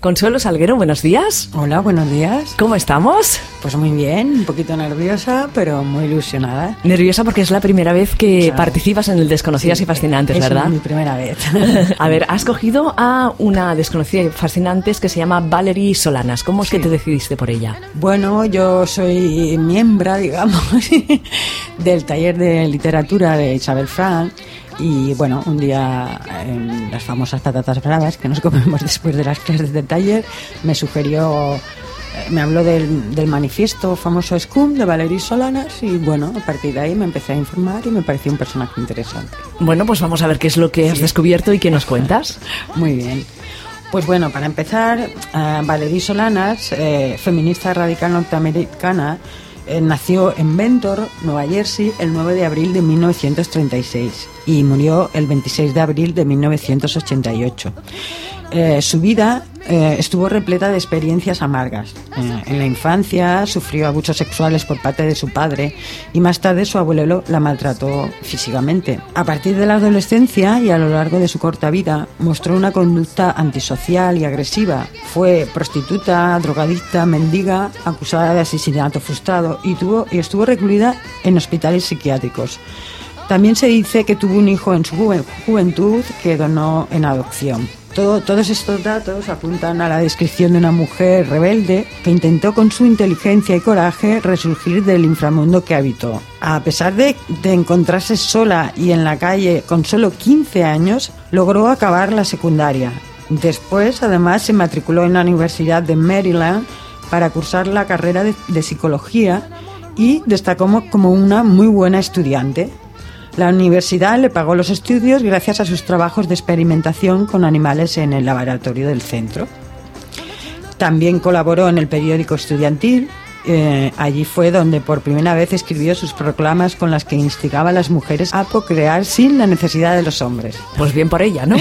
Consuelo Salguero, buenos días. Hola, buenos días. ¿Cómo estamos? Pues muy bien, un poquito nerviosa, pero muy ilusionada. Nerviosa porque es la primera vez que participas en el Desconocidas y Fascinantes, es ¿verdad? Es mi primera vez. a ver, has cogido a una desconocida y fascinantes que se llama Valerie Solanas. ¿Cómo es que te decidiste por ella? Bueno, yo soy miembro, digamos, del taller de literatura de Isabel Frank y bueno, un día en las famosas patatas bravas que nos comemos después de las clases del taller, me sugirió, eh, me habló del, del manifiesto famoso SCUM de Valerie Solanas y bueno, a partir de ahí me empecé a informar y me pareció un personaje interesante. Bueno, pues vamos a ver qué es lo que has descubierto y qué nos cuentas. Muy bien. Pues bueno, para empezar, uh, Valerie Solanas, eh, feminista radical norteamericana, eh, nació en Ventor, Nueva Jersey, el 9 de abril de 1936 y murió el 26 de abril de 1988. Eh, su vida eh, estuvo repleta de experiencias amargas. Eh, en la infancia sufrió abusos sexuales por parte de su padre y más tarde su abuelo la maltrató físicamente. A partir de la adolescencia y a lo largo de su corta vida mostró una conducta antisocial y agresiva. Fue prostituta, drogadicta, mendiga, acusada de asesinato frustrado y, tuvo, y estuvo recluida en hospitales psiquiátricos. También se dice que tuvo un hijo en su juventud que donó en adopción. Todo, todos estos datos apuntan a la descripción de una mujer rebelde que intentó con su inteligencia y coraje resurgir del inframundo que habitó. A pesar de, de encontrarse sola y en la calle con solo 15 años, logró acabar la secundaria. Después, además, se matriculó en la Universidad de Maryland para cursar la carrera de, de psicología y destacó como una muy buena estudiante. La universidad le pagó los estudios gracias a sus trabajos de experimentación con animales en el laboratorio del centro. También colaboró en el periódico estudiantil. Eh, allí fue donde por primera vez escribió sus proclamas con las que instigaba a las mujeres a procrear sin la necesidad de los hombres. Pues bien por ella, ¿no?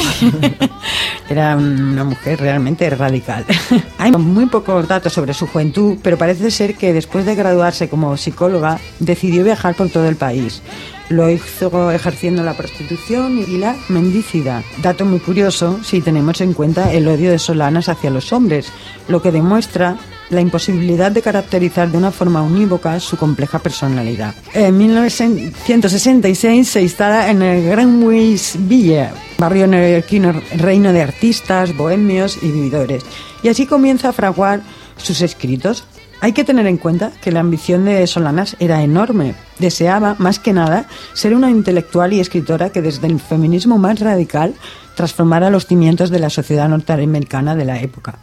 Era una mujer realmente radical. Hay muy pocos datos sobre su juventud, pero parece ser que después de graduarse como psicóloga decidió viajar por todo el país. Lo hizo ejerciendo la prostitución y la mendicidad. Dato muy curioso si tenemos en cuenta el odio de Solanas hacia los hombres, lo que demuestra la imposibilidad de caracterizar de una forma unívoca su compleja personalidad. En 1966 se instala en el Greenwich Villa, barrio neoyorquino reino de artistas, bohemios y vividores, y así comienza a fraguar sus escritos. Hay que tener en cuenta que la ambición de Solanas era enorme. Deseaba, más que nada, ser una intelectual y escritora que desde el feminismo más radical transformara los cimientos de la sociedad norteamericana de la época.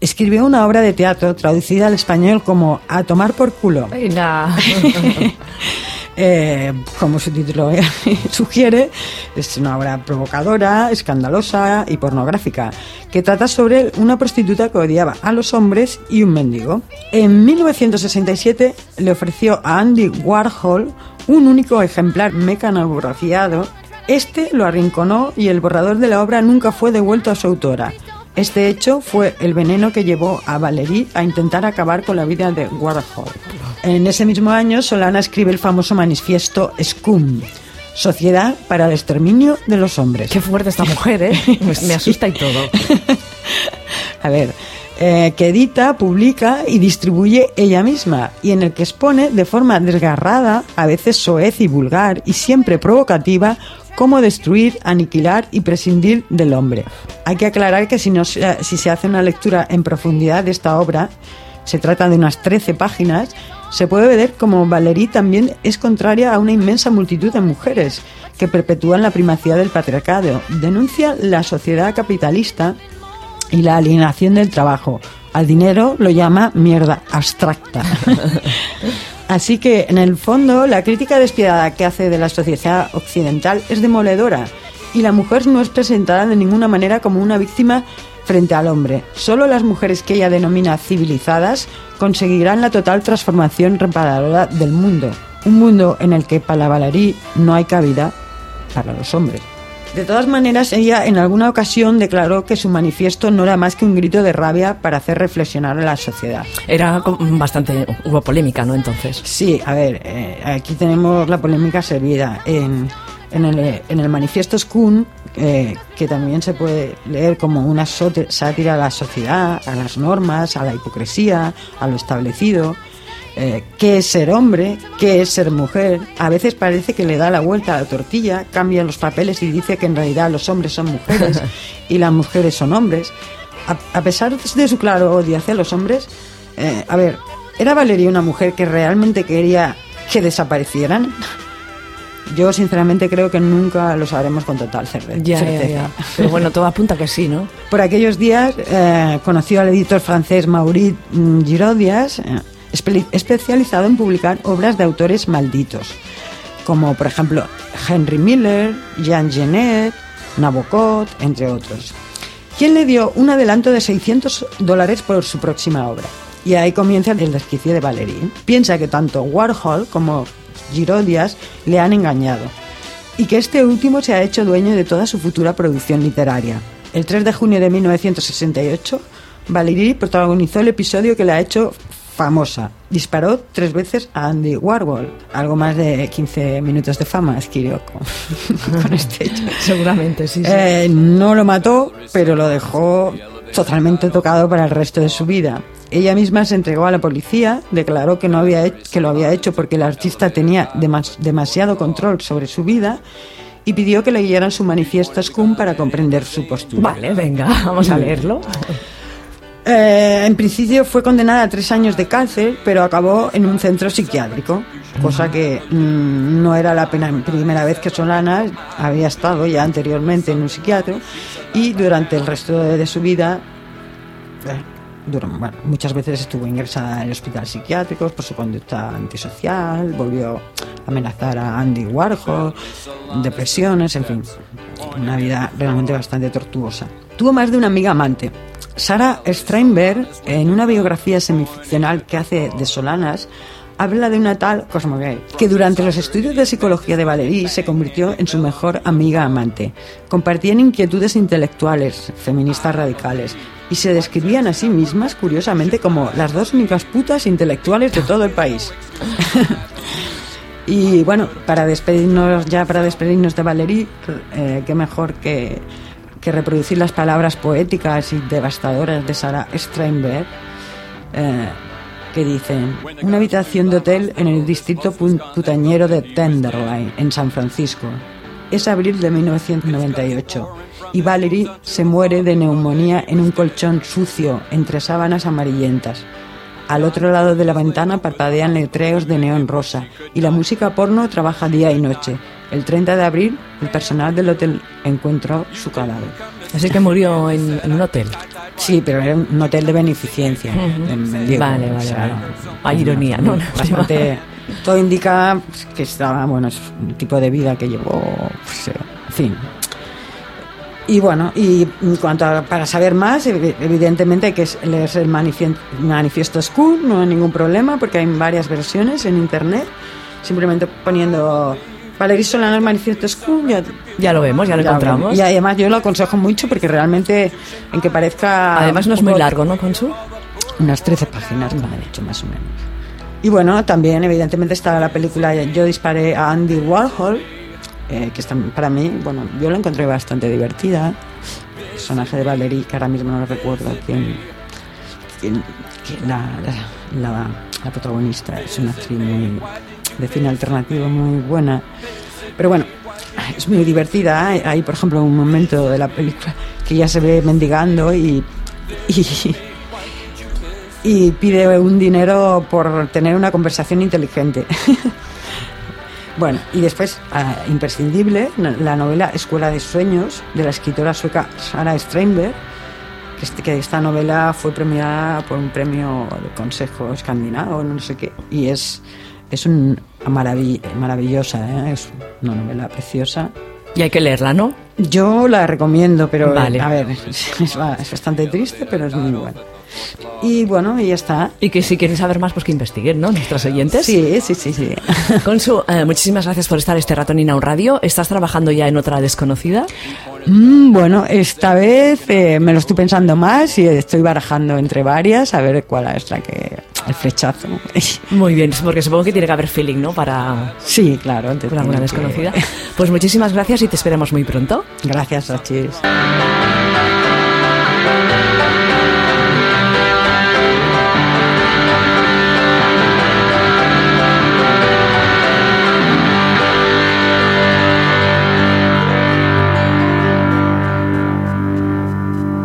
Escribió una obra de teatro traducida al español como A tomar por culo. Eh, como su título sugiere, es una obra provocadora, escandalosa y pornográfica, que trata sobre una prostituta que odiaba a los hombres y un mendigo. En 1967 le ofreció a Andy Warhol un único ejemplar mecanografiado. Este lo arrinconó y el borrador de la obra nunca fue devuelto a su autora. Este hecho fue el veneno que llevó a Valerie a intentar acabar con la vida de Warhol. En ese mismo año, Solana escribe el famoso manifiesto SCUM, Sociedad para el Exterminio de los Hombres. Qué fuerte esta mujer, ¿eh? Me, me asusta y todo. a ver, eh, que edita, publica y distribuye ella misma, y en el que expone de forma desgarrada, a veces soez y vulgar, y siempre provocativa, cómo destruir, aniquilar y prescindir del hombre. Hay que aclarar que si, no, si se hace una lectura en profundidad de esta obra, se trata de unas 13 páginas, se puede ver como Valerie también es contraria a una inmensa multitud de mujeres que perpetúan la primacía del patriarcado. Denuncia la sociedad capitalista y la alienación del trabajo. Al dinero lo llama mierda abstracta. Así que, en el fondo, la crítica despiadada que hace de la sociedad occidental es demoledora y la mujer no es presentada de ninguna manera como una víctima frente al hombre. Solo las mujeres que ella denomina civilizadas conseguirán la total transformación reparadora del mundo. Un mundo en el que para Valerie no hay cabida para los hombres. De todas maneras, ella en alguna ocasión declaró que su manifiesto no era más que un grito de rabia para hacer reflexionar a la sociedad. Era bastante, hubo polémica, ¿no? Entonces. Sí, a ver, eh, aquí tenemos la polémica servida. En, en, el, en el manifiesto Skun eh, que también se puede leer como una sátira a la sociedad, a las normas, a la hipocresía, a lo establecido. Eh, ¿Qué es ser hombre? ¿Qué es ser mujer? A veces parece que le da la vuelta a la tortilla, cambia los papeles y dice que en realidad los hombres son mujeres y las mujeres son hombres. A, a pesar de su claro odio hacia los hombres, eh, a ver, ¿era Valeria una mujer que realmente quería que desaparecieran? Yo sinceramente creo que nunca lo sabremos con total cerve- Ya, ya, certeza. ya. Pero bueno, todo apunta que sí, ¿no? Por aquellos días eh, conoció al editor francés Maurice mm, Girodias, eh, espe- especializado en publicar obras de autores malditos, como por ejemplo Henry Miller, Jean Genet, Nabokov, entre otros, quien le dio un adelanto de 600 dólares por su próxima obra. Y ahí comienza el desquicio de Valerie. Piensa que tanto Warhol como Girodias le han engañado y que este último se ha hecho dueño de toda su futura producción literaria. El 3 de junio de 1968, Valerie protagonizó el episodio que la ha hecho famosa. Disparó tres veces a Andy Warhol. Algo más de 15 minutos de fama adquirió con, con este hecho. Seguramente, sí. sí. Eh, no lo mató, pero lo dejó totalmente tocado para el resto de su vida. Ella misma se entregó a la policía, declaró que, no había he- que lo había hecho porque el artista tenía demas- demasiado control sobre su vida y pidió que le guiaran su manifiesto Scum para comprender su postura. Vale, venga, vamos a leerlo. Eh, en principio fue condenada a tres años de cárcel, pero acabó en un centro psiquiátrico, cosa que mm, no era la pena- primera vez que Solana había estado ya anteriormente en un psiquiatra y durante el resto de, su vida, eh, bueno, muchas veces estuvo ingresada en hospitales psiquiátricos por su conducta antisocial, volvió a amenazar a Andy Warhol, depresiones, en fin, una vida realmente bastante tortuosa. Tuvo más de una amiga amante. Sarah Steinberg, en una biografía semificcional que hace de Solanas, habla de una tal Cosmogay, que durante los estudios de psicología de Valerie se convirtió en su mejor amiga amante. Compartían inquietudes intelectuales, feministas radicales, y se describían a sí mismas, curiosamente, como las dos únicas putas intelectuales de todo el país. Y bueno, para despedirnos, ya para despedirnos de Valerie, eh, qué mejor que, que reproducir las palabras poéticas y devastadoras de Sarah Steinberg, eh, que dicen, una habitación de hotel en el distrito putañero de Tenderloin, en San Francisco. Es abril de 1998 y Valerie se muere de neumonía en un colchón sucio entre sábanas amarillentas. Al otro lado de la ventana parpadean letreros de neón rosa y la música porno trabaja día y noche. El 30 de abril, el personal del hotel encontró su cadáver. Así que murió en, en un hotel. Sí, pero era un hotel de beneficencia. En Mendiego, Vale, vale, vale. Hay ironía, ¿no? Bastante, todo indica pues, que estaba, bueno, es un tipo de vida que llevó, pues, eh, en fin. Y bueno, y en cuanto a, para saber más, evi- evidentemente hay que leerse el manifien- manifiesto School, no hay ningún problema, porque hay varias versiones en internet. Simplemente poniendo Valerie Solana el manifiesto School, ya, Ya lo vemos, ya lo ya encontramos. Y además yo lo aconsejo mucho porque realmente, en que parezca. Además no es muy largo, ¿no, Consu? unas 13 páginas, como he dicho, más o menos. Y bueno, también evidentemente está la película Yo disparé a Andy Warhol, eh, que está, para mí, bueno, yo la encontré bastante divertida. El personaje de Valerie, que ahora mismo no recuerdo quién, quién- quién la, la, la- la protagonista, es una actriz muy, de cine alternativo muy buena. Pero bueno, es muy divertida. Hay, por ejemplo, un momento de la película que ya se ve mendigando y, y, pide un dinero por tener una conversación inteligente. bueno, y después, ah, imprescindible, la novela Escuela de Sueños de la escritora sueca Sara Steinberg, que, este- que esta novela fue premiada por un premio del Consejo Escandinavo, no sé qué, y es, es un maravi- maravillosa, ¿eh? es una novela preciosa. Y hay que leerla, ¿no? Yo la recomiendo, pero Vale. a ver, es bastante triste, pero es muy buena. Y bueno, y ya está. Y que si quieren saber más, pues que investiguen, ¿no? Nuestros oyentes. Sí, sí, sí, sí. Consu, eh, muchísimas gracias por estar este rato en Inaun Radio. ¿Estás trabajando ya en otra desconocida? Mm, bueno, esta vez eh, me lo estoy pensando más y estoy barajando entre varias a ver cuál es la que el flechazo. Muy bien, porque supongo que tiene que haber feeling, ¿no? Para... Sí, claro. Con alguna desconocida. Pues muchísimas gracias y te esperamos muy pronto. Gracias, Achis.